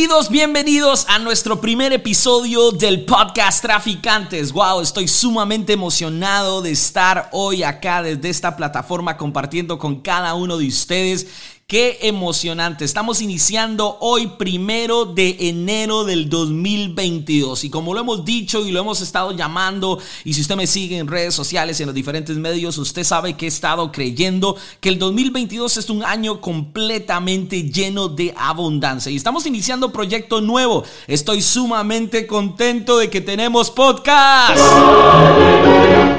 Bienvenidos, bienvenidos a nuestro primer episodio del podcast Traficantes. Wow, estoy sumamente emocionado de estar hoy acá desde esta plataforma compartiendo con cada uno de ustedes Qué emocionante. Estamos iniciando hoy primero de enero del 2022. Y como lo hemos dicho y lo hemos estado llamando, y si usted me sigue en redes sociales, en los diferentes medios, usted sabe que he estado creyendo que el 2022 es un año completamente lleno de abundancia. Y estamos iniciando proyecto nuevo. Estoy sumamente contento de que tenemos podcast.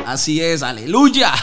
Así es, aleluya.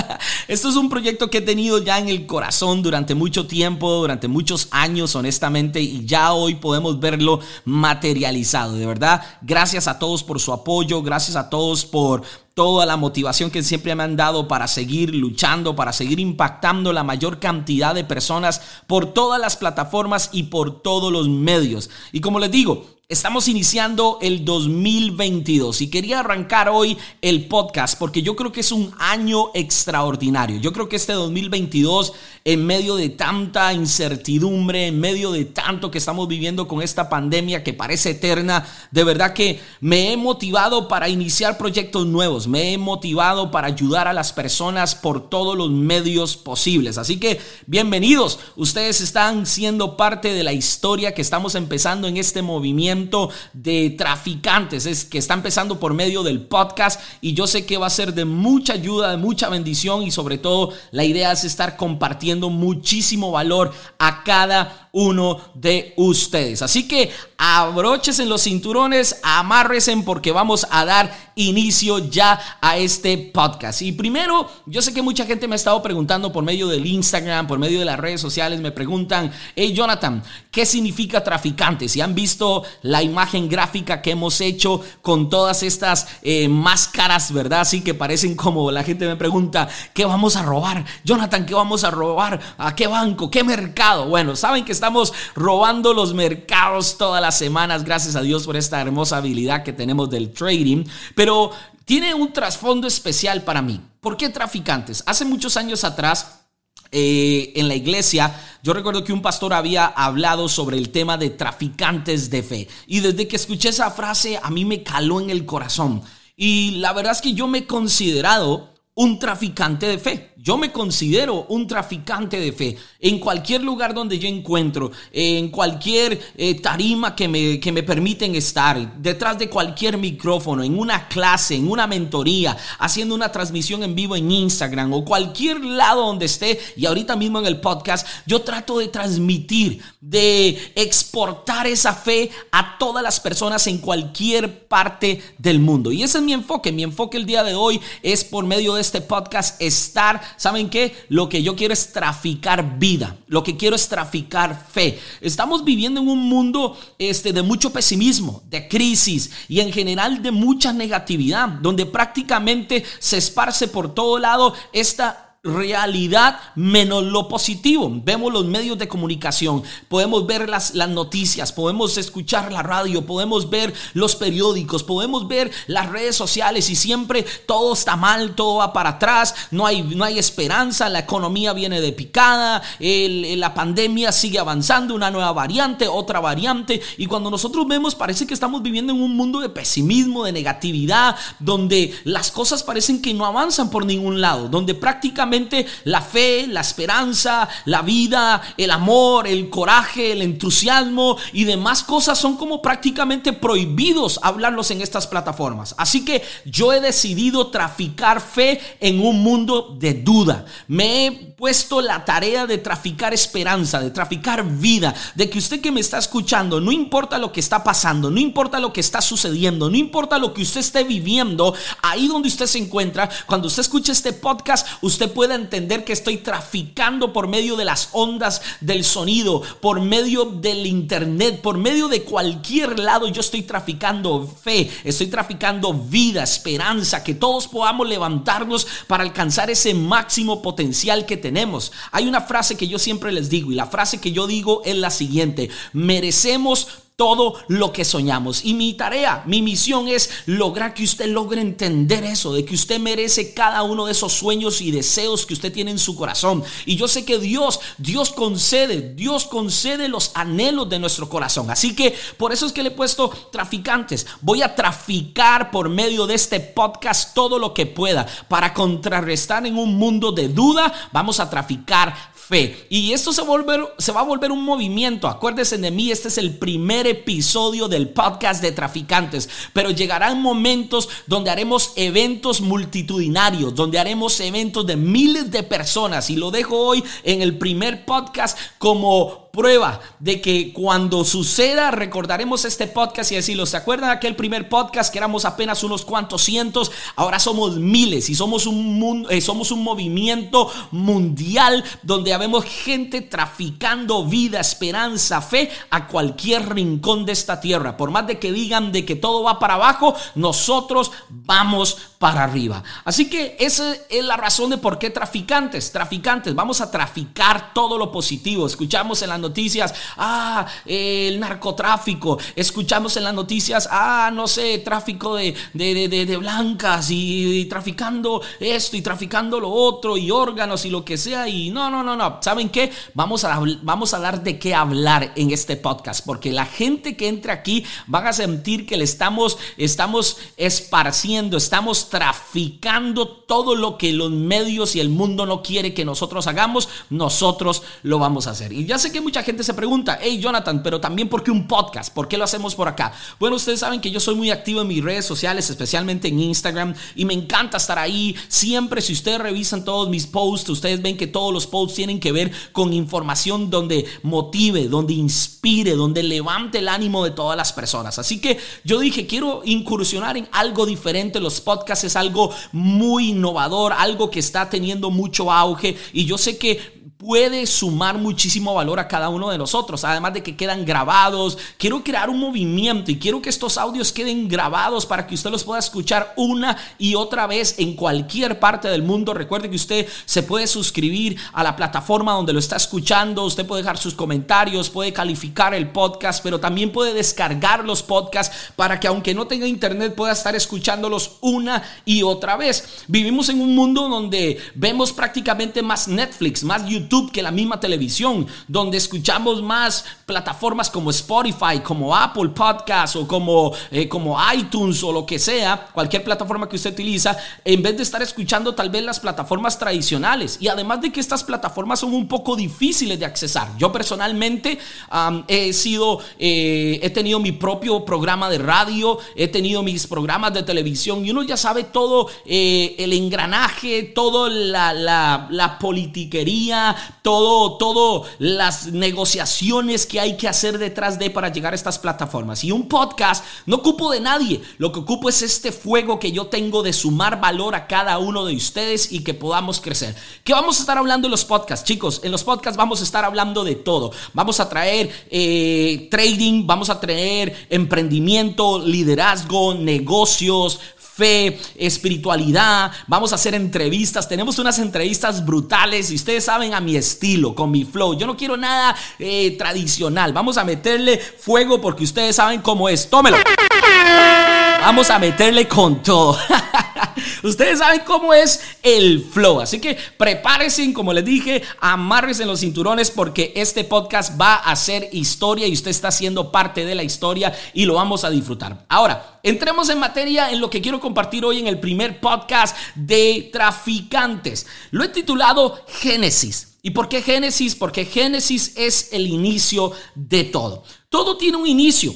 Esto es un proyecto que he tenido ya en el corazón durante mucho tiempo durante muchos años, honestamente, y ya hoy podemos verlo materializado. De verdad, gracias a todos por su apoyo, gracias a todos por toda la motivación que siempre me han dado para seguir luchando, para seguir impactando la mayor cantidad de personas por todas las plataformas y por todos los medios. Y como les digo, Estamos iniciando el 2022 y quería arrancar hoy el podcast porque yo creo que es un año extraordinario. Yo creo que este 2022, en medio de tanta incertidumbre, en medio de tanto que estamos viviendo con esta pandemia que parece eterna, de verdad que me he motivado para iniciar proyectos nuevos, me he motivado para ayudar a las personas por todos los medios posibles. Así que bienvenidos, ustedes están siendo parte de la historia que estamos empezando en este movimiento de traficantes es que está empezando por medio del podcast y yo sé que va a ser de mucha ayuda, de mucha bendición y sobre todo la idea es estar compartiendo muchísimo valor a cada uno de ustedes. Así que abroches en los cinturones, amárresen porque vamos a dar inicio ya a este podcast. Y primero, yo sé que mucha gente me ha estado preguntando por medio del Instagram, por medio de las redes sociales, me preguntan, hey Jonathan, ¿qué significa traficante? Si han visto la imagen gráfica que hemos hecho con todas estas eh, máscaras, ¿verdad? Así que parecen como la gente me pregunta, ¿qué vamos a robar? Jonathan, ¿qué vamos a robar? ¿A qué banco? ¿Qué mercado? Bueno, saben que estamos robando los mercados todas las semanas, gracias a Dios por esta hermosa habilidad que tenemos del trading, pero tiene un trasfondo especial para mí. ¿Por qué traficantes? Hace muchos años atrás, eh, en la iglesia, yo recuerdo que un pastor había hablado sobre el tema de traficantes de fe. Y desde que escuché esa frase, a mí me caló en el corazón. Y la verdad es que yo me he considerado un traficante de fe. Yo me considero un traficante de fe. En cualquier lugar donde yo encuentro, en cualquier eh, tarima que me, que me permiten estar, detrás de cualquier micrófono, en una clase, en una mentoría, haciendo una transmisión en vivo en Instagram o cualquier lado donde esté y ahorita mismo en el podcast, yo trato de transmitir, de exportar esa fe a todas las personas en cualquier parte del mundo. Y ese es mi enfoque. Mi enfoque el día de hoy es por medio de este podcast estar ¿saben qué? Lo que yo quiero es traficar vida, lo que quiero es traficar fe. Estamos viviendo en un mundo este, de mucho pesimismo, de crisis y en general de mucha negatividad, donde prácticamente se esparce por todo lado esta realidad menos lo positivo. Vemos los medios de comunicación, podemos ver las, las noticias, podemos escuchar la radio, podemos ver los periódicos, podemos ver las redes sociales y siempre todo está mal, todo va para atrás, no hay, no hay esperanza, la economía viene de picada, la pandemia sigue avanzando, una nueva variante, otra variante y cuando nosotros vemos parece que estamos viviendo en un mundo de pesimismo, de negatividad, donde las cosas parecen que no avanzan por ningún lado, donde prácticamente la fe, la esperanza, la vida, el amor, el coraje, el entusiasmo y demás cosas son como prácticamente prohibidos hablarlos en estas plataformas. Así que yo he decidido traficar fe en un mundo de duda. Me he puesto la tarea de traficar esperanza, de traficar vida, de que usted que me está escuchando, no importa lo que está pasando, no importa lo que está sucediendo, no importa lo que usted esté viviendo, ahí donde usted se encuentra, cuando usted escuche este podcast, usted pueda entender que estoy traficando por medio de las ondas del sonido, por medio del internet, por medio de cualquier lado. Yo estoy traficando fe, estoy traficando vida, esperanza, que todos podamos levantarnos para alcanzar ese máximo potencial que tenemos. Hay una frase que yo siempre les digo y la frase que yo digo es la siguiente, merecemos todo lo que soñamos. Y mi tarea, mi misión es lograr que usted logre entender eso, de que usted merece cada uno de esos sueños y deseos que usted tiene en su corazón. Y yo sé que Dios, Dios concede, Dios concede los anhelos de nuestro corazón. Así que por eso es que le he puesto traficantes. Voy a traficar por medio de este podcast todo lo que pueda para contrarrestar en un mundo de duda. Vamos a traficar fe. Y esto se, volver, se va a volver un movimiento. Acuérdese de mí, este es el primer episodio del podcast de traficantes. Pero llegarán momentos donde haremos eventos multitudinarios, donde haremos eventos de miles de personas. Y lo dejo hoy en el primer podcast como prueba de que cuando suceda recordaremos este podcast y decirlo, ¿se acuerdan aquel primer podcast que éramos apenas unos cuantos cientos? Ahora somos miles y somos un, eh, somos un movimiento mundial donde habemos gente traficando vida, esperanza, fe a cualquier rincón de esta tierra. Por más de que digan de que todo va para abajo, nosotros vamos para arriba. Así que esa es la razón de por qué traficantes, traficantes, vamos a traficar todo lo positivo. Escuchamos en las noticias, ah, el narcotráfico. Escuchamos en las noticias, ah, no sé, tráfico de, de, blancas y, traficando esto y traficando lo otro y órganos y lo que sea. Y no, no, no, no. ¿Saben qué? Vamos a, vamos a dar de qué hablar en este podcast porque la gente que entre aquí van a sentir que le estamos, estamos esparciendo, estamos traficando todo lo que los medios y el mundo no quiere que nosotros hagamos, nosotros lo vamos a hacer. Y ya sé que mucha gente se pregunta, hey Jonathan, pero también ¿por qué un podcast? ¿Por qué lo hacemos por acá? Bueno, ustedes saben que yo soy muy activo en mis redes sociales, especialmente en Instagram, y me encanta estar ahí. Siempre, si ustedes revisan todos mis posts, ustedes ven que todos los posts tienen que ver con información donde motive, donde inspire, donde levante el ánimo de todas las personas. Así que yo dije, quiero incursionar en algo diferente. Los podcasts es algo muy innovador, algo que está teniendo mucho auge. Y yo sé que puede sumar muchísimo valor a cada uno de nosotros, además de que quedan grabados. Quiero crear un movimiento y quiero que estos audios queden grabados para que usted los pueda escuchar una y otra vez en cualquier parte del mundo. Recuerde que usted se puede suscribir a la plataforma donde lo está escuchando, usted puede dejar sus comentarios, puede calificar el podcast, pero también puede descargar los podcasts para que aunque no tenga internet pueda estar escuchándolos una y otra vez. Vivimos en un mundo donde vemos prácticamente más Netflix, más YouTube que la misma televisión, donde escuchamos más plataformas como Spotify, como Apple Podcast o como, eh, como iTunes o lo que sea, cualquier plataforma que usted utiliza, en vez de estar escuchando tal vez las plataformas tradicionales. Y además de que estas plataformas son un poco difíciles de accesar. Yo personalmente he sido, eh, he tenido mi propio programa de radio, he tenido mis programas de televisión y uno ya sabe todo eh, el engranaje, toda la, la, la politiquería, todo, todo las negociaciones que hay que hacer detrás de para llegar a estas plataformas. Y un podcast no ocupo de nadie, lo que ocupo es este fuego que yo tengo de sumar valor a cada uno de ustedes y que podamos crecer. ¿Qué vamos a estar hablando en los podcasts, chicos? En los podcasts vamos a estar hablando de todo. Vamos a traer eh, trading, vamos a traer emprendimiento, liderazgo, negocios, fe, espiritualidad, vamos a hacer entrevistas, tenemos unas entrevistas brutales y ustedes saben a mi estilo, con mi flow. Yo no quiero nada eh, tradicional, vamos a meterle fuego porque ustedes saben cómo es. Tómelo. Vamos a meterle con todo. Ustedes saben cómo es el flow. Así que prepárense, como les dije, amarres en los cinturones porque este podcast va a ser historia y usted está siendo parte de la historia y lo vamos a disfrutar. Ahora, entremos en materia en lo que quiero compartir hoy en el primer podcast de traficantes. Lo he titulado Génesis. ¿Y por qué Génesis? Porque Génesis es el inicio de todo. Todo tiene un inicio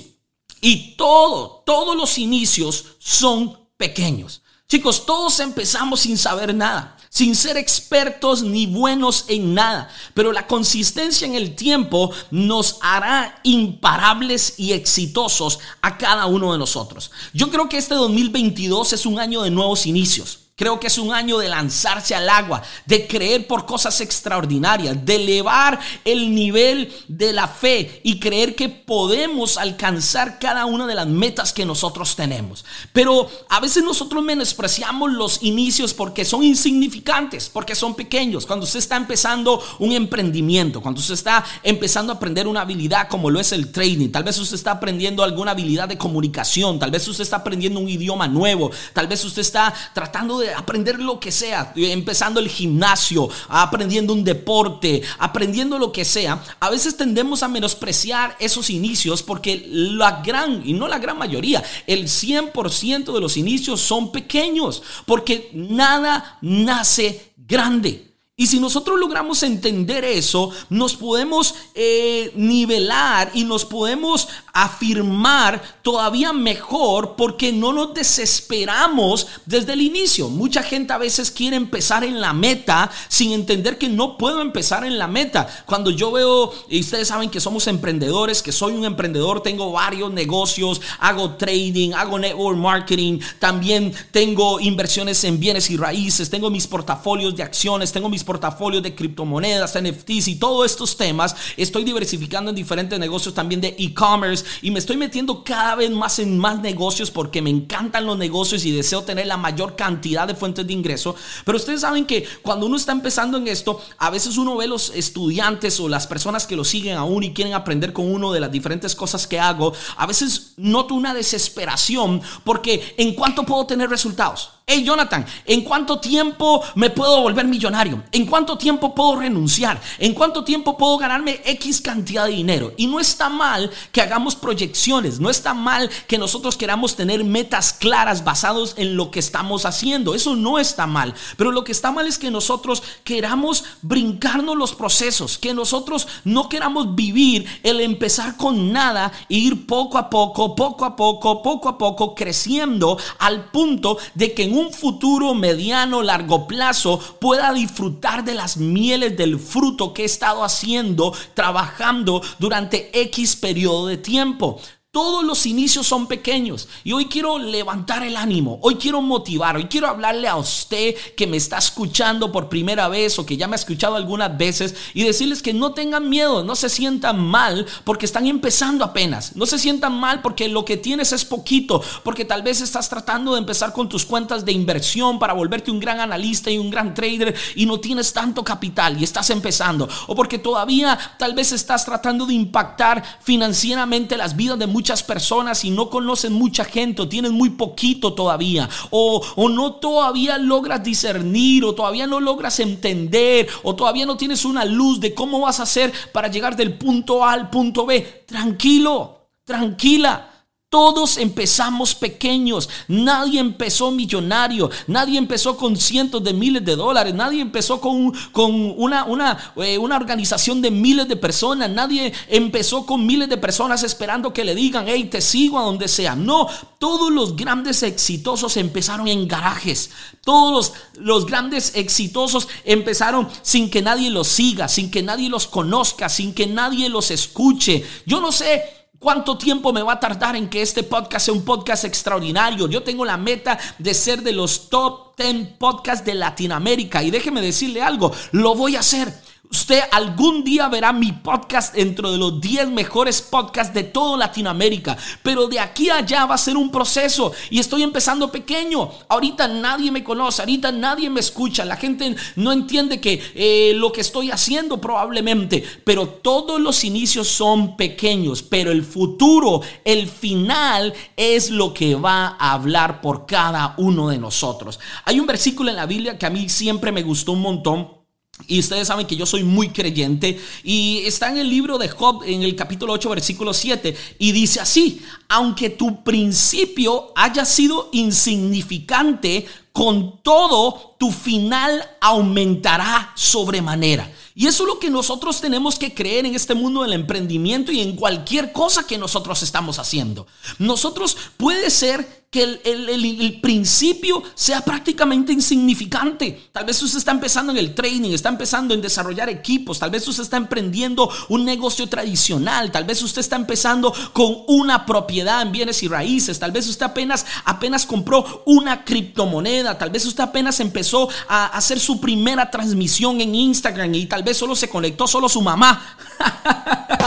y todo, todos los inicios son pequeños. Chicos, todos empezamos sin saber nada, sin ser expertos ni buenos en nada, pero la consistencia en el tiempo nos hará imparables y exitosos a cada uno de nosotros. Yo creo que este 2022 es un año de nuevos inicios. Creo que es un año de lanzarse al agua, de creer por cosas extraordinarias, de elevar el nivel de la fe y creer que podemos alcanzar cada una de las metas que nosotros tenemos. Pero a veces nosotros menospreciamos los inicios porque son insignificantes, porque son pequeños. Cuando usted está empezando un emprendimiento, cuando usted está empezando a aprender una habilidad como lo es el trading, tal vez usted está aprendiendo alguna habilidad de comunicación, tal vez usted está aprendiendo un idioma nuevo, tal vez usted está tratando de aprender lo que sea, empezando el gimnasio, aprendiendo un deporte, aprendiendo lo que sea, a veces tendemos a menospreciar esos inicios porque la gran, y no la gran mayoría, el 100% de los inicios son pequeños, porque nada nace grande. Y si nosotros logramos entender eso, nos podemos eh, nivelar y nos podemos afirmar todavía mejor porque no nos desesperamos desde el inicio. Mucha gente a veces quiere empezar en la meta sin entender que no puedo empezar en la meta. Cuando yo veo, y ustedes saben que somos emprendedores, que soy un emprendedor, tengo varios negocios, hago trading, hago network marketing, también tengo inversiones en bienes y raíces, tengo mis portafolios de acciones, tengo mis portafolios de criptomonedas, NFTs y todos estos temas. Estoy diversificando en diferentes negocios también de e-commerce y me estoy metiendo cada vez más en más negocios porque me encantan los negocios y deseo tener la mayor cantidad de fuentes de ingreso. Pero ustedes saben que cuando uno está empezando en esto, a veces uno ve los estudiantes o las personas que lo siguen aún y quieren aprender con uno de las diferentes cosas que hago, a veces noto una desesperación porque en cuánto puedo tener resultados. Hey Jonathan, ¿en cuánto tiempo me puedo volver millonario? ¿En cuánto tiempo puedo renunciar? ¿En cuánto tiempo puedo ganarme X cantidad de dinero? Y no está mal que hagamos proyecciones, no está mal que nosotros queramos tener metas claras basados en lo que estamos haciendo. Eso no está mal. Pero lo que está mal es que nosotros queramos brincarnos los procesos, que nosotros no queramos vivir el empezar con nada e ir poco a poco, poco a poco, poco a poco creciendo al punto de que en un futuro mediano, largo plazo pueda disfrutar de las mieles del fruto que he estado haciendo, trabajando durante X periodo de tiempo. Todos los inicios son pequeños. Y hoy quiero levantar el ánimo, hoy quiero motivar, hoy quiero hablarle a usted que me está escuchando por primera vez o que ya me ha escuchado algunas veces y decirles que no tengan miedo, no se sientan mal porque están empezando apenas, no se sientan mal porque lo que tienes es poquito, porque tal vez estás tratando de empezar con tus cuentas de inversión para volverte un gran analista y un gran trader y no tienes tanto capital y estás empezando, o porque todavía tal vez estás tratando de impactar financieramente las vidas de muchos muchas personas y no conocen mucha gente o tienen muy poquito todavía o, o no todavía logras discernir o todavía no logras entender o todavía no tienes una luz de cómo vas a hacer para llegar del punto A al punto B. Tranquilo, tranquila. Todos empezamos pequeños, nadie empezó millonario, nadie empezó con cientos de miles de dólares, nadie empezó con, con una, una, eh, una, organización de miles de personas, nadie empezó con miles de personas esperando que le digan, hey, te sigo a donde sea. No, todos los grandes exitosos empezaron en garajes, todos los, los grandes exitosos empezaron sin que nadie los siga, sin que nadie los conozca, sin que nadie los escuche. Yo no sé ¿Cuánto tiempo me va a tardar en que este podcast sea un podcast extraordinario? Yo tengo la meta de ser de los top 10 podcasts de Latinoamérica y déjeme decirle algo, lo voy a hacer. Usted algún día verá mi podcast dentro de los 10 mejores podcasts de toda Latinoamérica. Pero de aquí a allá va a ser un proceso. Y estoy empezando pequeño. Ahorita nadie me conoce. Ahorita nadie me escucha. La gente no entiende que eh, lo que estoy haciendo probablemente. Pero todos los inicios son pequeños. Pero el futuro, el final es lo que va a hablar por cada uno de nosotros. Hay un versículo en la Biblia que a mí siempre me gustó un montón y ustedes saben que yo soy muy creyente y está en el libro de Job en el capítulo 8 versículo 7 y dice así, aunque tu principio haya sido insignificante, con todo tu final aumentará sobremanera. Y eso es lo que nosotros tenemos que creer en este mundo del emprendimiento y en cualquier cosa que nosotros estamos haciendo. Nosotros puede ser que el, el, principio sea prácticamente insignificante. Tal vez usted está empezando en el training, está empezando en desarrollar equipos, tal vez usted está emprendiendo un negocio tradicional, tal vez usted está empezando con una propiedad en bienes y raíces, tal vez usted apenas, apenas compró una criptomoneda, tal vez usted apenas empezó a hacer su primera transmisión en Instagram y tal vez solo se conectó solo su mamá.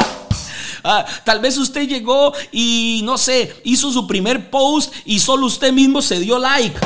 Ah, tal vez usted llegó y no sé, hizo su primer post y solo usted mismo se dio like.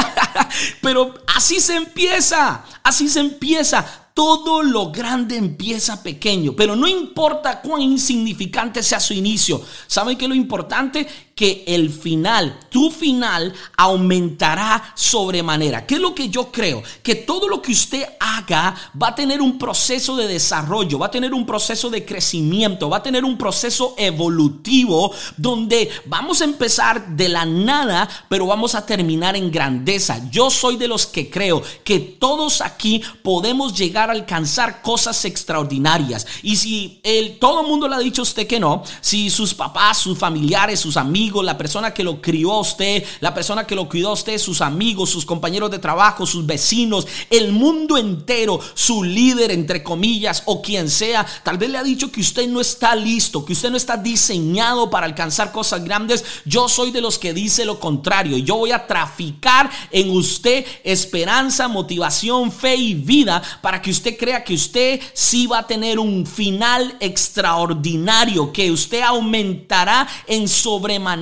Pero así se empieza, así se empieza. Todo lo grande empieza pequeño, pero no importa cuán insignificante sea su inicio. ¿Saben qué lo importante? Que el final, tu final, aumentará sobremanera. ¿Qué es lo que yo creo? Que todo lo que usted haga va a tener un proceso de desarrollo, va a tener un proceso de crecimiento, va a tener un proceso evolutivo donde vamos a empezar de la nada, pero vamos a terminar en grandeza. Yo soy de los que creo que todos aquí podemos llegar a alcanzar cosas extraordinarias. Y si el, todo el mundo le ha dicho a usted que no, si sus papás, sus familiares, sus amigos, la persona que lo crió a usted, la persona que lo cuidó a usted, sus amigos, sus compañeros de trabajo, sus vecinos, el mundo entero, su líder, entre comillas, o quien sea, tal vez le ha dicho que usted no está listo, que usted no está diseñado para alcanzar cosas grandes. Yo soy de los que dice lo contrario. Yo voy a traficar en usted esperanza, motivación, fe y vida para que usted crea que usted sí va a tener un final extraordinario, que usted aumentará en sobremanera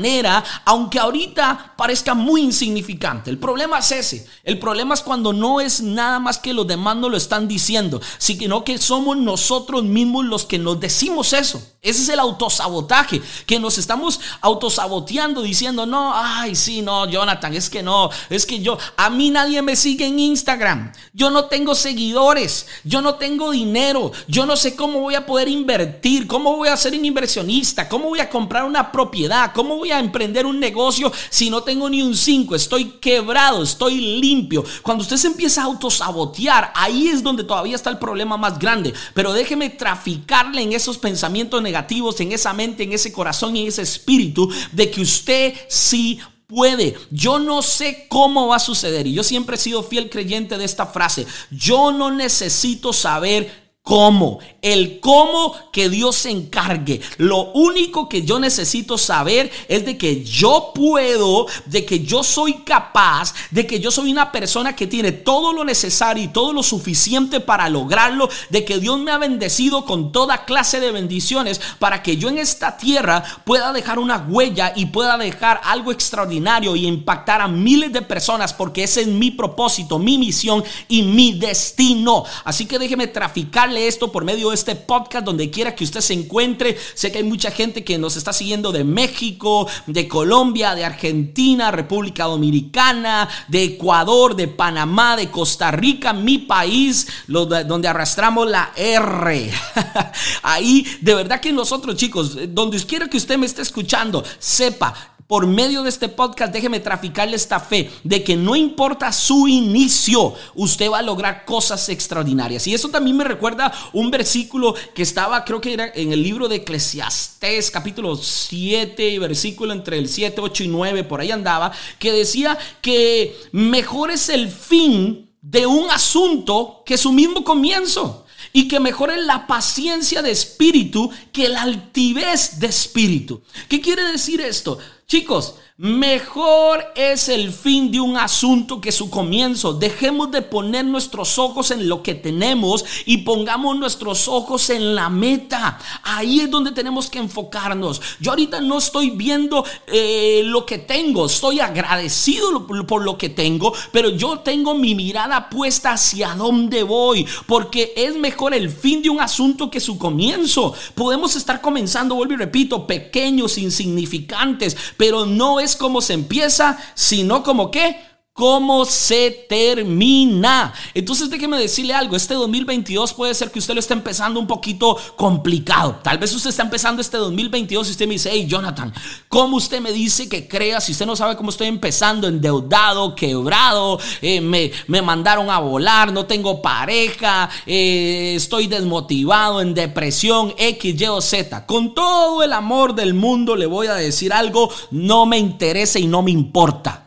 aunque ahorita parezca muy insignificante. El problema es ese. El problema es cuando no es nada más que los demás no lo están diciendo, sino que somos nosotros mismos los que nos decimos eso. Ese es el autosabotaje, que nos estamos autosaboteando diciendo, no, ay, sí, no, Jonathan, es que no, es que yo, a mí nadie me sigue en Instagram, yo no tengo seguidores, yo no tengo dinero, yo no sé cómo voy a poder invertir, cómo voy a ser un inversionista, cómo voy a comprar una propiedad, cómo voy a emprender un negocio si no tengo ni un 5, estoy quebrado, estoy limpio. Cuando usted se empieza a autosabotear, ahí es donde todavía está el problema más grande, pero déjeme traficarle en esos pensamientos negativos en esa mente, en ese corazón y en ese espíritu de que usted sí puede. Yo no sé cómo va a suceder. Y yo siempre he sido fiel creyente de esta frase. Yo no necesito saber cómo. El cómo que Dios se encargue. Lo único que yo necesito saber es de que yo puedo, de que yo soy capaz, de que yo soy una persona que tiene todo lo necesario y todo lo suficiente para lograrlo, de que Dios me ha bendecido con toda clase de bendiciones para que yo en esta tierra pueda dejar una huella y pueda dejar algo extraordinario y impactar a miles de personas porque ese es mi propósito, mi misión y mi destino. Así que déjeme traficar esto por medio de este podcast donde quiera que usted se encuentre. Sé que hay mucha gente que nos está siguiendo de México, de Colombia, de Argentina, República Dominicana, de Ecuador, de Panamá, de Costa Rica, mi país, donde arrastramos la R. Ahí, de verdad que nosotros chicos, donde quiera que usted me esté escuchando, sepa por medio de este podcast, déjeme traficarle esta fe de que no importa su inicio, usted va a lograr cosas extraordinarias. Y eso también me recuerda un versículo que estaba, creo que era en el libro de Eclesiastés, capítulo 7, versículo entre el 7, 8 y 9, por ahí andaba, que decía que mejor es el fin de un asunto que su mismo comienzo y que mejore la paciencia de espíritu que la altivez de espíritu. ¿Qué quiere decir esto? Chicos, Mejor es el fin de un asunto que su comienzo. Dejemos de poner nuestros ojos en lo que tenemos y pongamos nuestros ojos en la meta. Ahí es donde tenemos que enfocarnos. Yo ahorita no estoy viendo eh, lo que tengo, estoy agradecido por lo que tengo, pero yo tengo mi mirada puesta hacia dónde voy, porque es mejor el fin de un asunto que su comienzo. Podemos estar comenzando, vuelvo y repito, pequeños, insignificantes, pero no es como se empieza, sino como qué, cómo se termina. Entonces déjeme decirle algo, este 2022 puede ser que usted lo esté empezando un poquito complicado. Tal vez usted está empezando este 2022 y usted me dice, hey Jonathan, ¿cómo usted me dice que crea si usted no sabe cómo estoy empezando, endeudado, quebrado, eh, me, me, mandaron a volar, no tengo pareja, eh, estoy desmotivado, en depresión, X, Y o Z? Con todo el amor del mundo le voy a decir algo, no me interesa y no me importa.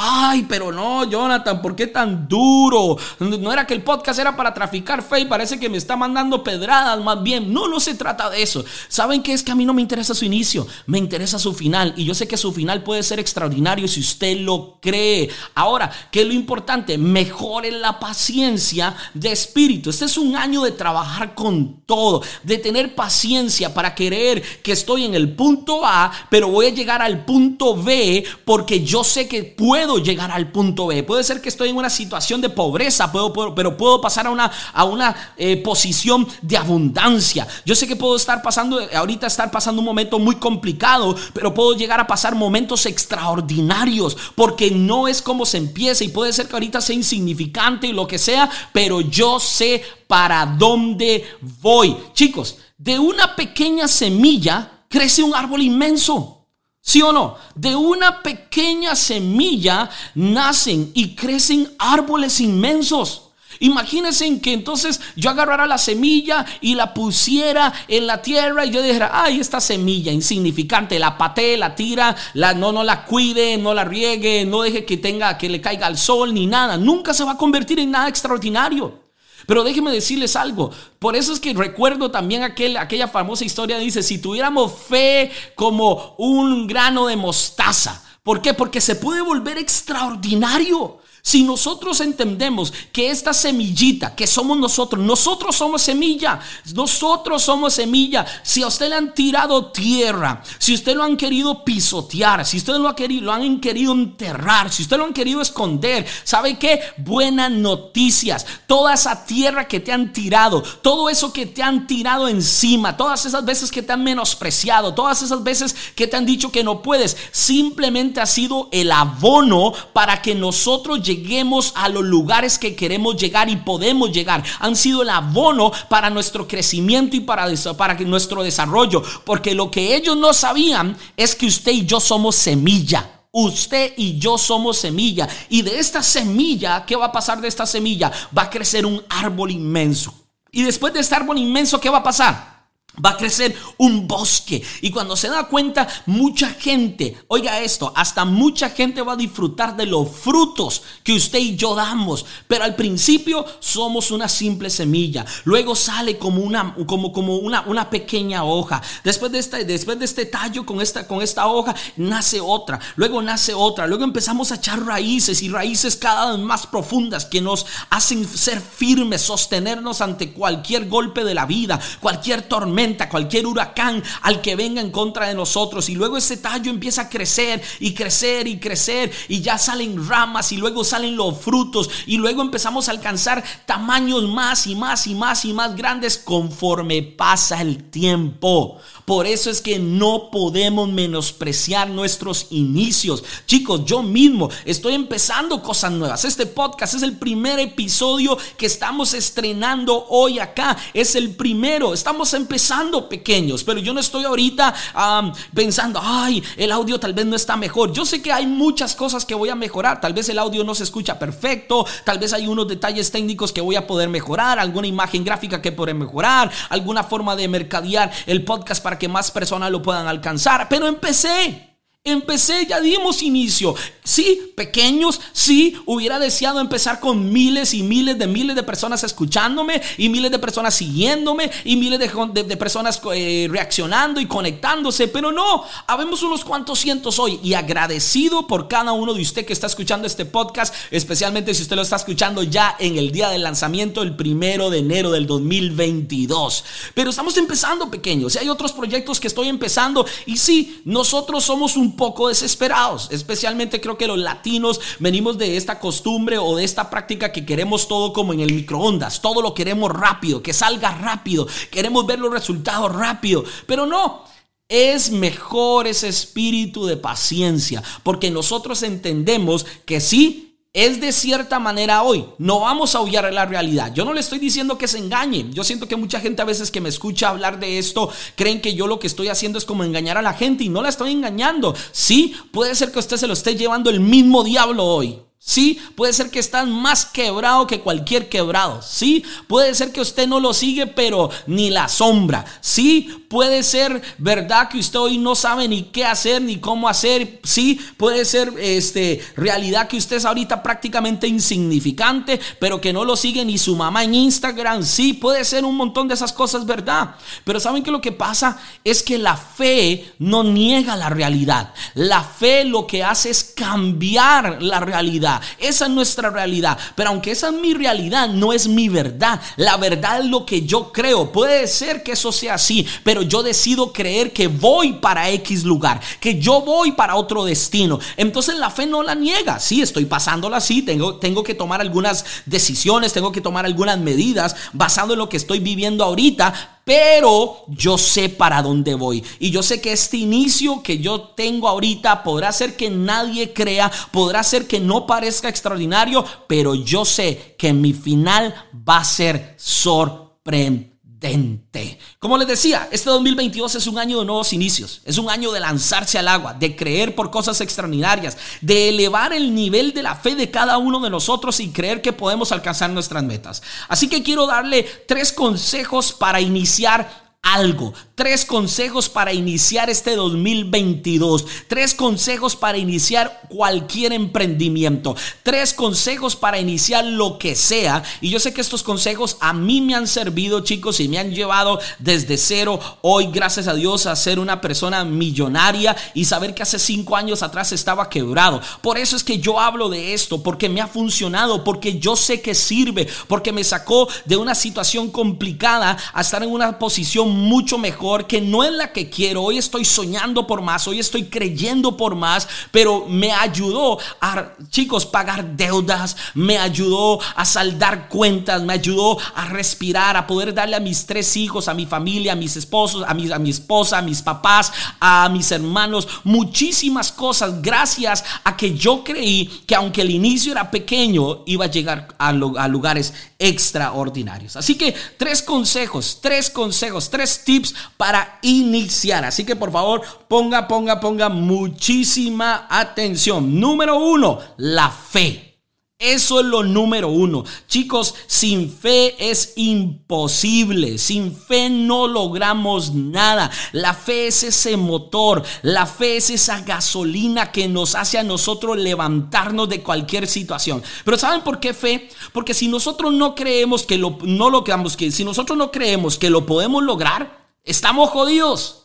Ay, pero no, Jonathan, ¿por qué tan duro? No era que el podcast era para traficar fe y parece que me está mandando pedradas más bien. No, no se trata de eso. ¿Saben qué es que a mí no me interesa su inicio? Me interesa su final. Y yo sé que su final puede ser extraordinario si usted lo cree. Ahora, ¿qué es lo importante? Mejore la paciencia de espíritu. Este es un año de trabajar con todo, de tener paciencia para querer que estoy en el punto A, pero voy a llegar al punto B porque yo sé que puedo llegar al punto B. Puede ser que estoy en una situación de pobreza, puedo, pero puedo pasar a una, a una eh, posición de abundancia. Yo sé que puedo estar pasando, ahorita estar pasando un momento muy complicado, pero puedo llegar a pasar momentos extraordinarios, porque no es como se empieza y puede ser que ahorita sea insignificante y lo que sea, pero yo sé para dónde voy. Chicos, de una pequeña semilla crece un árbol inmenso. ¿Sí o no? De una pequeña semilla nacen y crecen árboles inmensos. Imagínense que entonces yo agarrara la semilla y la pusiera en la tierra y yo dijera, ay, esta semilla insignificante, la patee, la tira, la, no, no la cuide, no la riegue, no deje que tenga, que le caiga al sol ni nada. Nunca se va a convertir en nada extraordinario. Pero déjenme decirles algo. Por eso es que recuerdo también aquel, aquella famosa historia. Dice, si tuviéramos fe como un grano de mostaza. ¿Por qué? Porque se puede volver extraordinario. Si nosotros entendemos que esta semillita que somos nosotros, nosotros somos semilla, nosotros somos semilla. Si a usted le han tirado tierra, si usted lo han querido pisotear, si usted lo, ha querido, lo han querido enterrar, si usted lo han querido esconder, ¿sabe qué? Buenas noticias. Toda esa tierra que te han tirado, todo eso que te han tirado encima, todas esas veces que te han menospreciado, todas esas veces que te han dicho que no puedes, simplemente ha sido el abono para que nosotros lleguemos lleguemos a los lugares que queremos llegar y podemos llegar. Han sido el abono para nuestro crecimiento y para, para nuestro desarrollo. Porque lo que ellos no sabían es que usted y yo somos semilla. Usted y yo somos semilla. Y de esta semilla, ¿qué va a pasar de esta semilla? Va a crecer un árbol inmenso. Y después de este árbol inmenso, ¿qué va a pasar? Va a crecer un bosque. Y cuando se da cuenta, mucha gente, oiga esto, hasta mucha gente va a disfrutar de los frutos que usted y yo damos. Pero al principio somos una simple semilla. Luego sale como una, como, como una, una pequeña hoja. Después de, este, después de este tallo con esta, con esta hoja, nace otra. Luego nace otra. Luego empezamos a echar raíces y raíces cada vez más profundas que nos hacen ser firmes, sostenernos ante cualquier golpe de la vida, cualquier tormenta cualquier huracán al que venga en contra de nosotros. Y luego ese tallo empieza a crecer y crecer y crecer y ya salen ramas y luego salen los frutos y luego empezamos a alcanzar tamaños más y más y más y más grandes conforme pasa el tiempo. Por eso es que no podemos menospreciar nuestros inicios. Chicos, yo mismo estoy empezando cosas nuevas. Este podcast es el primer episodio que estamos estrenando hoy acá. Es el primero. Estamos empezando pequeños, pero yo no estoy ahorita pensando, ay, el audio tal vez no está mejor. Yo sé que hay muchas cosas que voy a mejorar. Tal vez el audio no se escucha perfecto. Tal vez hay unos detalles técnicos que voy a poder mejorar. Alguna imagen gráfica que podré mejorar. Alguna forma de mercadear el podcast para que más personas lo puedan alcanzar. Pero empecé. Empecé, ya dimos inicio. Sí, pequeños, sí, hubiera deseado empezar con miles y miles de miles de personas escuchándome y miles de personas siguiéndome y miles de, personas eh, reaccionando y conectándose, pero no, habemos unos cuantos cientos hoy y agradecido por cada uno de usted que está escuchando este podcast, especialmente si usted lo está escuchando ya en el día del lanzamiento, el primero de enero del 2022. Pero estamos empezando pequeños y hay otros proyectos que estoy empezando y sí, nosotros somos un poco desesperados. Especialmente creo que los latinos venimos de esta costumbre o de esta práctica que queremos todo como en el microondas. Todo lo queremos rápido, que salga rápido. Queremos ver los resultados rápido. Pero no, es mejor ese espíritu de paciencia, porque nosotros entendemos que sí, es de cierta manera hoy. No vamos a huyar de la realidad. Yo no le estoy diciendo que se engañe. Yo siento que mucha gente a veces que me escucha hablar de esto creen que yo lo que estoy haciendo es como engañar a la gente y no la estoy engañando. Sí, puede ser que usted se lo esté llevando el mismo diablo hoy. Sí, puede ser que están más quebrado que cualquier quebrado. Sí, puede ser que usted no lo sigue, pero ni la sombra. Sí, puede ser verdad que usted hoy no sabe ni qué hacer ni cómo hacer. Sí, puede ser este realidad que usted es ahorita prácticamente insignificante, pero que no lo sigue ni su mamá en Instagram. Sí, puede ser un montón de esas cosas, verdad. Pero saben que lo que pasa es que la fe no niega la realidad. La fe lo que hace es cambiar la realidad. Esa es nuestra realidad. Pero aunque esa es mi realidad, no es mi verdad. La verdad es lo que yo creo. Puede ser que eso sea así, pero yo decido creer que voy para X lugar, que yo voy para otro destino. Entonces la fe no la niega. Sí, estoy pasándola así, tengo, tengo que tomar algunas decisiones, tengo que tomar algunas medidas basado en lo que estoy viviendo ahorita, pero yo sé para dónde voy. Y yo sé que este inicio que yo tengo ahorita podrá ser que nadie crea, podrá ser que no parezca extraordinario, pero yo sé que mi final va a ser sorprendente. Como les decía, este 2022 es un año de nuevos inicios, es un año de lanzarse al agua, de creer por cosas extraordinarias, de elevar el nivel de la fe de cada uno de nosotros y creer que podemos alcanzar nuestras metas. Así que quiero darle tres consejos para iniciar algo. Tres consejos para iniciar este 2022. Tres consejos para iniciar cualquier emprendimiento. Tres consejos para iniciar lo que sea. Y yo sé que estos consejos a mí me han servido, chicos, y me han llevado desde cero hoy, gracias a Dios, a ser una persona millonaria y saber que hace cinco años atrás estaba quebrado. Por eso es que yo hablo de esto, porque me ha funcionado, porque yo sé que sirve, porque me sacó de una situación complicada a estar en una posición mucho mejor, que no es la que quiero. Hoy estoy soñando por más, hoy estoy creyendo por más, pero me ayudó a, chicos, pagar deudas, me ayudó a saldar cuentas, me ayudó a respirar, a poder darle a mis tres hijos, a mi familia, a mis esposos, a mi, a esposa, a mis papás, a mis hermanos, muchísimas cosas gracias a que yo creí que aunque el inicio era pequeño, iba a llegar a, a lugares extraordinarios. Así que tres consejos, tres consejos, tres tips para iniciar. Así que por favor, ponga, ponga, ponga muchísima atención. Número uno, la fe. Eso es lo número uno. Chicos, sin fe es imposible. Sin fe no logramos nada. La fe es ese motor. La fe es esa gasolina que nos hace a nosotros levantarnos de cualquier situación. Pero ¿saben por qué fe? Porque si nosotros no creemos que lo, no lo que si nosotros no creemos que lo podemos lograr, estamos jodidos.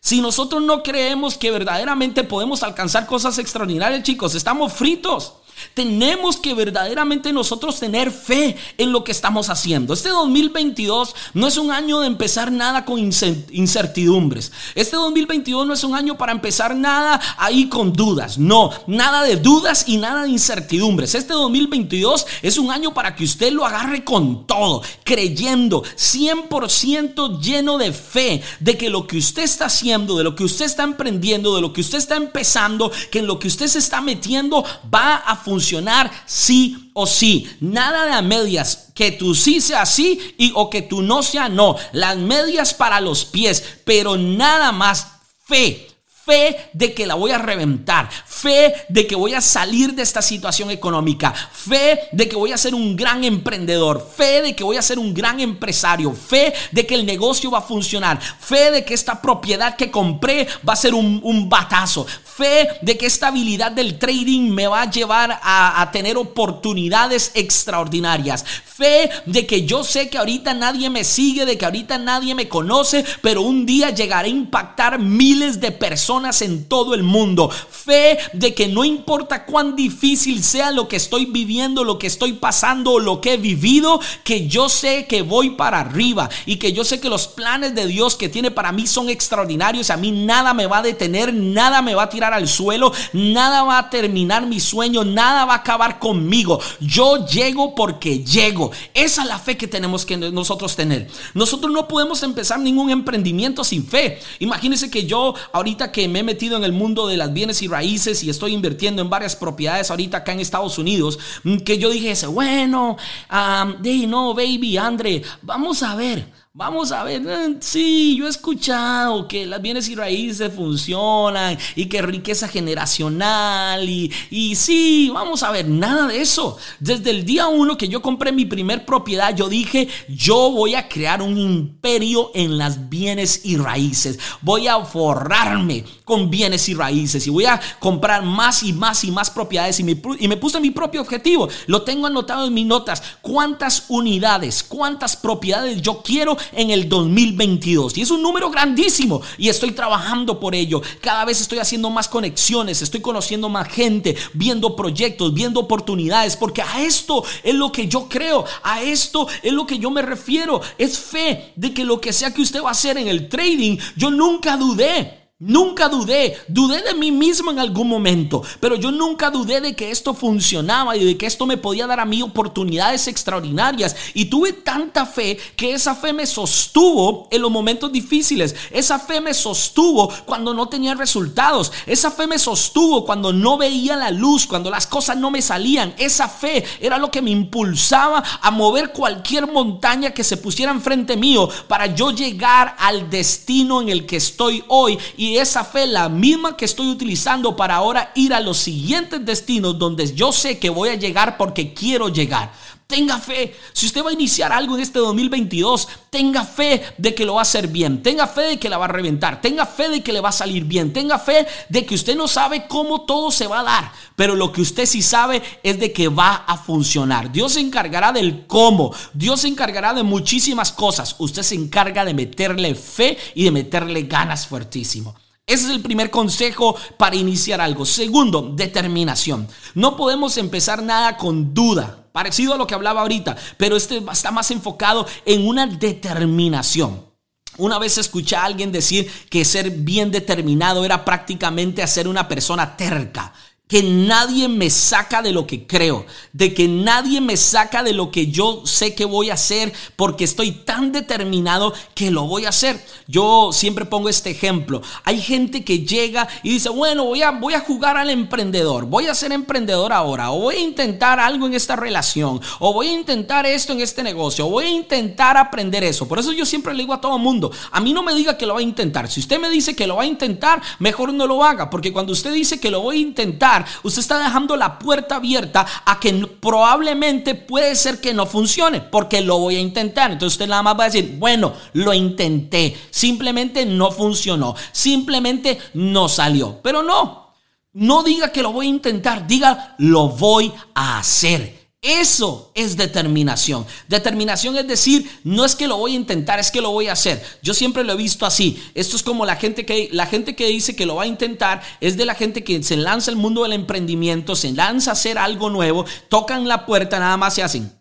Si nosotros no creemos que verdaderamente podemos alcanzar cosas extraordinarias, chicos, estamos fritos. Tenemos que verdaderamente nosotros tener fe en lo que estamos haciendo. Este 2022 no es un año de empezar nada con incertidumbres. Este 2022 no es un año para empezar nada ahí con dudas. No, nada de dudas y nada de incertidumbres. Este 2022 es un año para que usted lo agarre con todo, creyendo 100% lleno de fe de que lo que usted está haciendo, de lo que usted está emprendiendo, de lo que usted está empezando, que en lo que usted se está metiendo va a funcionar funcionar sí o sí. Nada de a medias. Que tú sí sea sí y o que tú no sea no. Las medias para los pies, pero nada más fe fe de que la voy a reventar, fe de que voy a salir de esta situación económica, fe de que voy a ser un gran emprendedor, fe de que voy a ser un gran empresario, fe de que el negocio va a funcionar, fe de que esta propiedad que compré va a ser un, batazo, fe de que esta habilidad del trading me va a llevar a, a tener oportunidades extraordinarias, fe de que yo sé que ahorita nadie me sigue, de que ahorita nadie me conoce, pero un día llegaré a impactar miles de personas en todo el mundo. Fe de que no importa cuán difícil sea lo que estoy viviendo, lo que estoy pasando o lo que he vivido, que yo sé que voy para arriba y que yo sé que los planes de Dios que tiene para mí son extraordinarios. A mí nada me va a detener, nada me va a tirar al suelo, nada va a terminar mi sueño, nada va a acabar conmigo. Yo llego porque llego. Esa es la fe que tenemos que nosotros tener. Nosotros no podemos empezar ningún emprendimiento sin fe. Imagínense que yo ahorita que me he metido en el mundo de las bienes y raíces y estoy invirtiendo en varias propiedades ahorita acá en Estados Unidos, mm, que yo dije, bueno, um, no, baby, Andre, vamos a ver. Vamos a ver, eh, sí, yo he escuchado que las bienes y raíces funcionan y que riqueza generacional y, y sí, vamos a ver, nada de eso. Desde el día uno que yo compré mi primer propiedad, yo dije, yo voy a crear un imperio en las bienes y raíces. Voy a forrarme con bienes y raíces y voy a comprar más y más y más propiedades y me, y me puse mi propio objetivo. Lo tengo anotado en mis notas. ¿Cuántas unidades, cuántas propiedades yo quiero? en el 2022. Y es un número grandísimo y estoy trabajando por ello. Cada vez estoy haciendo más conexiones, estoy conociendo más gente, viendo proyectos, viendo oportunidades, porque a esto es lo que yo creo, a esto es lo que yo me refiero. Es fe de que lo que sea que usted va a hacer en el trading, yo nunca dudé Nunca dudé, dudé de mí mismo en algún momento, pero yo nunca dudé de que esto funcionaba y de que esto me podía dar a mí oportunidades extraordinarias. Y tuve tanta fe que esa fe me sostuvo en los momentos difíciles. Esa fe me sostuvo cuando no tenía resultados. Esa fe me sostuvo cuando no veía la luz, cuando las cosas no me salían. Esa fe era lo que me impulsaba a mover cualquier montaña que se pusiera enfrente mío para yo llegar al destino en el que estoy hoy y y esa fe la misma que estoy utilizando para ahora ir a los siguientes destinos donde yo sé que voy a llegar porque quiero llegar. Tenga fe. Si usted va a iniciar algo en este 2022, tenga fe de que lo va a hacer bien. Tenga fe de que la va a reventar. Tenga fe de que le va a salir bien. Tenga fe de que usted no sabe cómo todo se va a dar. Pero lo que usted sí sabe es de que va a funcionar. Dios se encargará del cómo. Dios se encargará de muchísimas cosas. Usted se encarga de meterle fe y de meterle ganas fuertísimo. Ese es el primer consejo para iniciar algo. Segundo, determinación. No podemos empezar nada con duda, parecido a lo que hablaba ahorita, pero este está más enfocado en una determinación. Una vez escuché a alguien decir que ser bien determinado era prácticamente hacer una persona terca que nadie me saca de lo que creo, de que nadie me saca de lo que yo sé que voy a hacer, porque estoy tan determinado que lo voy a hacer. Yo siempre pongo este ejemplo. Hay gente que llega y dice, bueno, voy a, voy a jugar al emprendedor, voy a ser emprendedor ahora, o voy a intentar algo en esta relación, o voy a intentar esto en este negocio, o voy a intentar aprender eso. Por eso yo siempre le digo a todo el mundo, a mí no me diga que lo va a intentar. Si usted me dice que lo va a intentar, mejor no lo haga, porque cuando usted dice que lo voy a intentar, usted está dejando la puerta abierta a que probablemente puede ser que no funcione, porque lo voy a intentar. Entonces usted nada más va a decir, bueno, lo intenté, simplemente no funcionó, simplemente no salió. Pero no, no diga que lo voy a intentar, diga lo voy a hacer. Eso es determinación. Determinación es decir, no es que lo voy a intentar, es que lo voy a hacer. Yo siempre lo he visto así. Esto es como la gente que la gente que dice que lo va a intentar es de la gente que se lanza al mundo del emprendimiento, se lanza a hacer algo nuevo, tocan la puerta, nada más se hacen.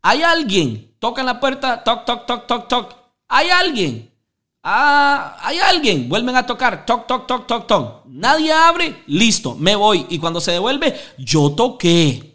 Hay alguien, tocan la puerta, toc toc toc toc toc. Hay alguien. Ah, hay alguien. Vuelven a tocar, toc toc toc toc toc. Nadie abre, listo, me voy y cuando se devuelve, yo toqué.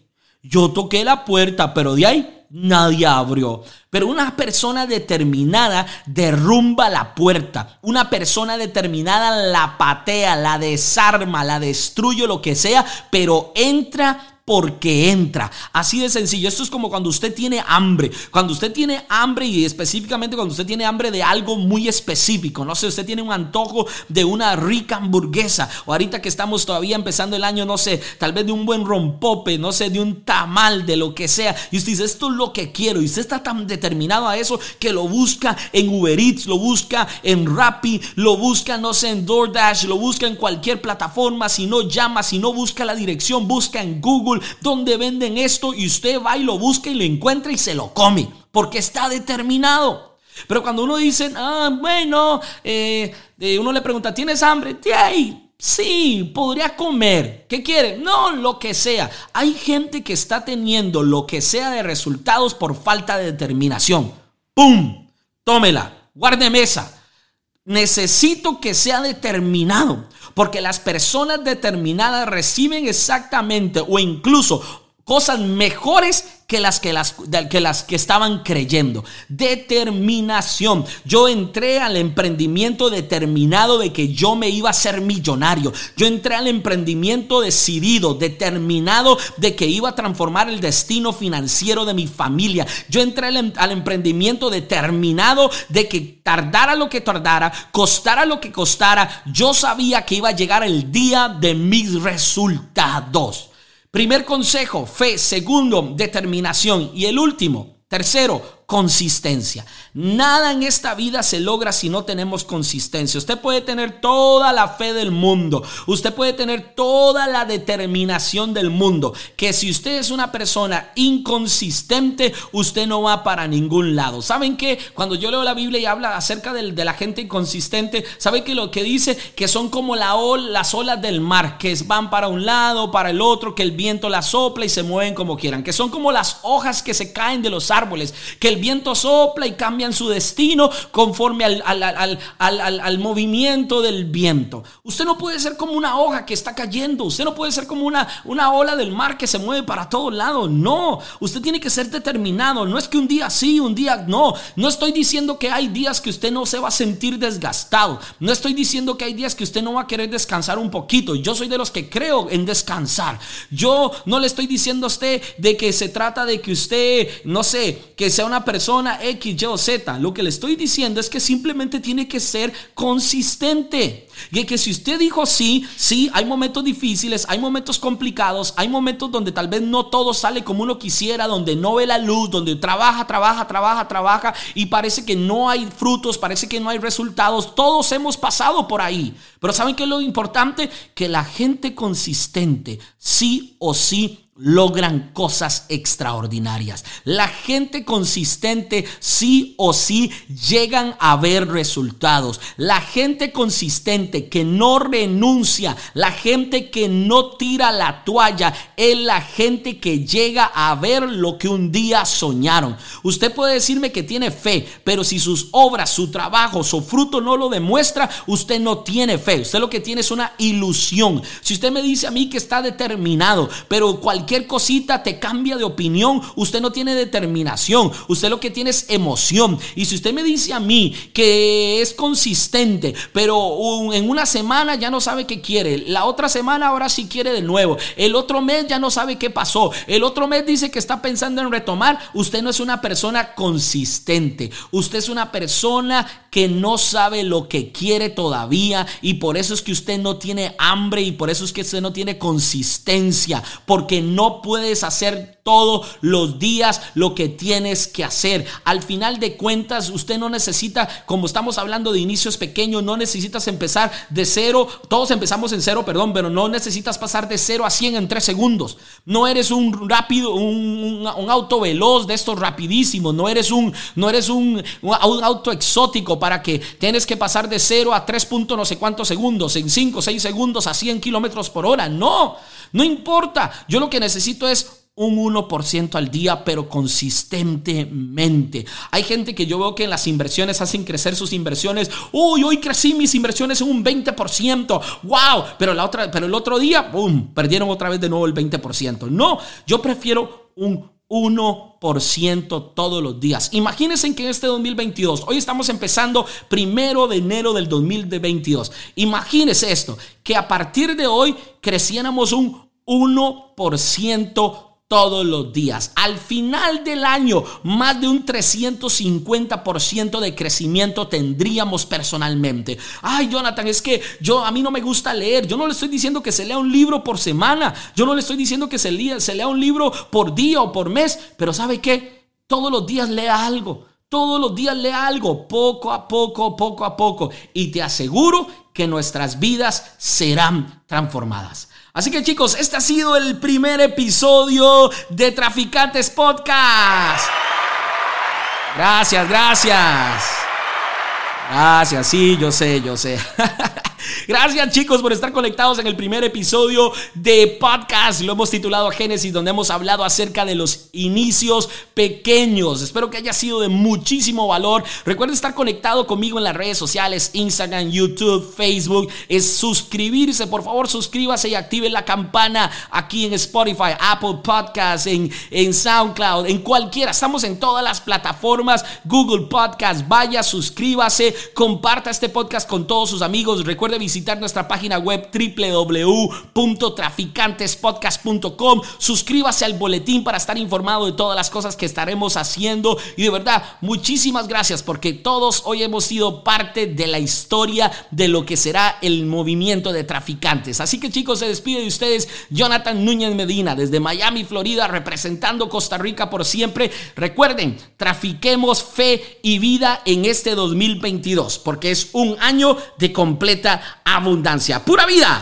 Yo toqué la puerta, pero de ahí nadie abrió. Pero una persona determinada derrumba la puerta. Una persona determinada la patea, la desarma, la destruye, lo que sea, pero entra porque entra. Así de sencillo. Esto es como cuando usted tiene hambre. Cuando usted tiene hambre y específicamente cuando usted tiene hambre de algo muy específico. No sé, usted tiene un antojo de una rica hamburguesa. O ahorita que estamos todavía empezando el año, no sé, tal vez de un buen rompope, no sé, de un tamal, de lo que sea. Y usted dice, esto es lo que quiero. Y usted está tan determinado a eso que lo busca en Uber Eats, lo busca en Rappi, lo busca, no sé, en DoorDash, lo busca en cualquier plataforma. Si no llama, si no busca la dirección, busca en Google donde venden esto y usted va y lo busca y lo encuentra y se lo come, porque está determinado. Pero cuando uno dice, ah, bueno, eh, eh, uno le pregunta, ¿tienes hambre? Sí, podría comer. ¿Qué quiere? No, lo que sea. Hay gente que está teniendo lo que sea de resultados por falta de determinación. ¡Pum! Tómela. Guarde mesa. Necesito que sea determinado, porque las personas determinadas reciben exactamente o incluso cosas mejores que las que, las, que las que estaban creyendo. Determinación. Yo entré al emprendimiento determinado de que yo me iba a ser millonario. Yo entré al emprendimiento decidido, determinado de que iba a transformar el destino financiero de mi familia. Yo entré al, em, al emprendimiento determinado de que tardara lo que tardara, costara lo que costara. Yo sabía que iba a llegar el día de mis resultados. Primer consejo, fe. Segundo, determinación. Y el último, tercero, consistencia. Nada en esta vida se logra si no tenemos consistencia. Usted puede tener toda la fe del mundo, usted puede tener toda la determinación del mundo, que si usted es una persona inconsistente, usted no va para ningún lado. ¿Saben qué? Cuando yo leo la Biblia y habla acerca de, la gente inconsistente, ¿saben que lo que dice? Que son como la las olas del mar, que van para un lado, para el otro, que el viento las sopla y se mueven como quieran, que son como las hojas que se caen de los árboles, que el viento sopla y cambian su destino conforme al, al, movimiento del viento. Usted no puede ser como una hoja que está cayendo. Usted no puede ser como una, una ola del mar que se mueve para todos lados. No, usted tiene que ser determinado. No es que un día sí, un día no. No estoy diciendo que hay días que usted no se va a sentir desgastado. No estoy diciendo que hay días que usted no va a querer descansar un poquito. Yo soy de los que creo en descansar. Yo no le estoy diciendo a usted de que se trata de que usted, no sé, que sea una persona X, Y o Z. Lo que le estoy diciendo es que simplemente tiene que ser consistente. Y que si usted dijo sí, sí, hay momentos difíciles, hay momentos complicados, hay momentos donde tal vez no todo sale como uno quisiera, donde no ve la luz, donde trabaja, trabaja, trabaja, trabaja y parece que no hay frutos, parece que no hay resultados. Todos hemos pasado por ahí. Pero ¿saben qué es lo importante? Que la gente consistente sí o sí logran cosas extraordinarias. La gente consistente sí o sí llegan a ver resultados. La gente consistente que no renuncia, la gente que no tira la toalla, es la gente que llega a ver lo que un día soñaron. Usted puede decirme que tiene fe, pero si sus obras, su trabajo, su fruto no lo demuestra, usted no tiene fe. Usted lo que tiene es una ilusión. Si usted me dice a mí que está determinado, pero cualquier cualquier cosita te cambia de opinión, usted no tiene determinación, usted lo que tiene es emoción. Y si usted me dice a mí que es consistente, pero en una semana ya no sabe qué quiere, la otra semana ahora sí quiere de nuevo, el otro mes ya no sabe qué pasó, el otro mes dice que está pensando en retomar, usted no es una persona consistente, usted es una persona que no sabe lo que quiere todavía y por eso es que usted no tiene hambre y por eso es que usted no tiene consistencia, porque no puedes hacer todos los días lo que tienes que hacer. Al final de cuentas, usted no necesita, como estamos hablando de inicios pequeños, no necesitas empezar de cero. Todos empezamos en cero, perdón, pero no necesitas pasar de cero a 100 en tres segundos. No eres un rápido, un, auto veloz de estos rapidísimos. No eres un, no eres un, un auto exótico para que tienes que pasar de cero a 3 puntos no sé cuántos segundos, en 5 o 6 segundos a 100 kilómetros por hora. No, no importa. Yo lo que necesito es un 1% al día, pero consistentemente. Hay gente que yo veo que en las inversiones hacen crecer sus inversiones. Uy, hoy crecí mis inversiones en un 20%. Wow, pero la otra pero el otro día, boom, perdieron otra vez de nuevo el 20%. No, yo prefiero un 1% todos los días. Imagínense que en este 2022, hoy estamos empezando primero de enero del 2022. Imagínense esto, que a partir de hoy creciéramos un 1% todos los días. Al final del año, más de un 350% de crecimiento tendríamos personalmente. Ay, Jonathan, es que yo a mí no me gusta leer. Yo no le estoy diciendo que se lea un libro por semana. Yo no le estoy diciendo que se lea, se lea un libro por día o por mes, pero ¿sabe qué? Todos los días lea algo. Todos los días lea algo, poco a poco, poco a poco. Y te aseguro que nuestras vidas serán transformadas. Así que chicos, este ha sido el primer episodio de Traficantes Podcast. Gracias, gracias. Gracias, sí, yo sé, yo sé. Gracias chicos por estar conectados en el primer episodio de podcast. Lo hemos titulado Génesis, donde hemos hablado acerca de los inicios pequeños. Espero que haya sido de muchísimo valor. Recuerden estar conectado conmigo en las redes sociales, Instagram, YouTube, Facebook. Es suscribirse, por favor, suscríbase y active la campana aquí en Spotify, Apple Podcasts, en, en SoundCloud, en cualquiera. Estamos en todas las plataformas, Google Podcast. Vaya, suscríbase, comparta este podcast con todos sus amigos. Visitar nuestra página web www.traficantespodcast.com. Suscríbase al boletín para estar informado de todas las cosas que estaremos haciendo. Y de verdad, muchísimas gracias porque todos hoy hemos sido parte de la historia de lo que será el movimiento de traficantes. Así que chicos, se despide de ustedes Jonathan Núñez Medina desde Miami, Florida, representando Costa Rica por siempre. Recuerden, trafiquemos fe y vida en este 2022 porque es un año de completa abundancia. ¡Pura vida!